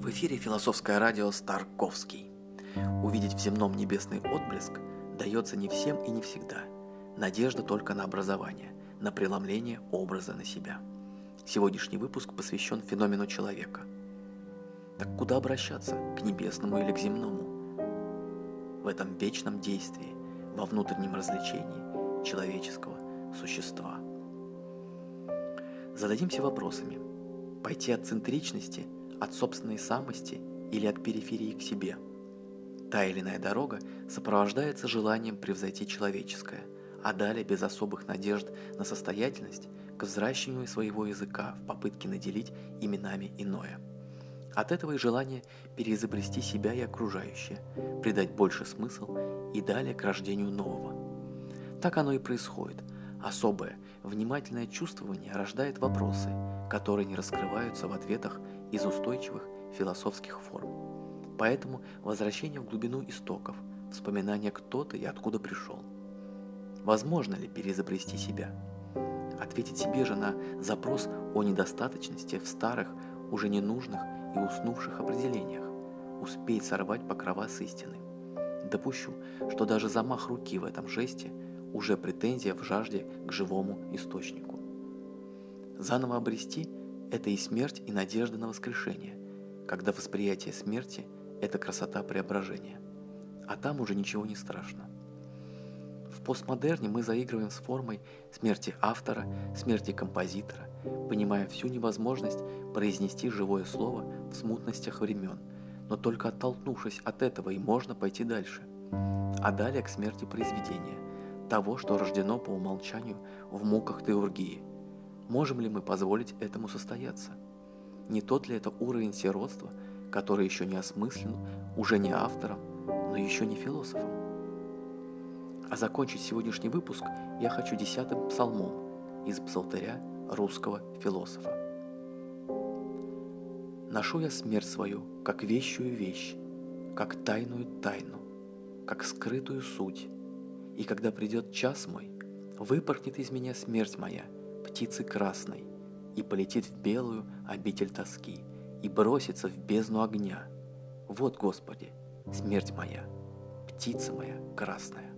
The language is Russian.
В эфире философское радио «Старковский». Увидеть в земном небесный отблеск дается не всем и не всегда. Надежда только на образование, на преломление образа на себя. Сегодняшний выпуск посвящен феномену человека. Так куда обращаться, к небесному или к земному? В этом вечном действии, во внутреннем развлечении человеческого существа. Зададимся вопросами. Пойти от центричности, от собственной самости или от периферии к себе? Та или иная дорога сопровождается желанием превзойти человеческое, а далее без особых надежд на состоятельность к взращиванию своего языка в попытке наделить именами иное. От этого и желание переизобрести себя и окружающее, придать больше смысл и далее к рождению нового. Так оно и происходит. Особое, внимательное чувствование рождает вопросы, которые не раскрываются в ответах из устойчивых философских форм. Поэтому возвращение в глубину истоков, вспоминание кто ты и откуда пришел. Возможно ли переизобрести себя? Ответить себе же на запрос о недостаточности в старых, уже ненужных и уснувших определениях, успеть сорвать покрова с истины. Допущу, что даже замах руки в этом жесте уже претензия в жажде к живому источнику. Заново обрести – это и смерть, и надежда на воскрешение, когда восприятие смерти – это красота преображения. А там уже ничего не страшно. В постмодерне мы заигрываем с формой смерти автора, смерти композитора, понимая всю невозможность произнести живое слово в смутностях времен, но только оттолкнувшись от этого и можно пойти дальше. А далее к смерти произведения, того, что рождено по умолчанию в муках теургии. Можем ли мы позволить этому состояться? Не тот ли это уровень сиротства, который еще не осмыслен, уже не автором, но еще не философом? А закончить сегодняшний выпуск я хочу десятым псалмом из псалтыря русского философа. Ношу я смерть свою, как вещую вещь, как тайную тайну, как скрытую суть, и когда придет час мой, выпорхнет из меня смерть моя, птицы красной, и полетит в белую обитель тоски, и бросится в бездну огня. Вот, Господи, смерть моя, птица моя красная.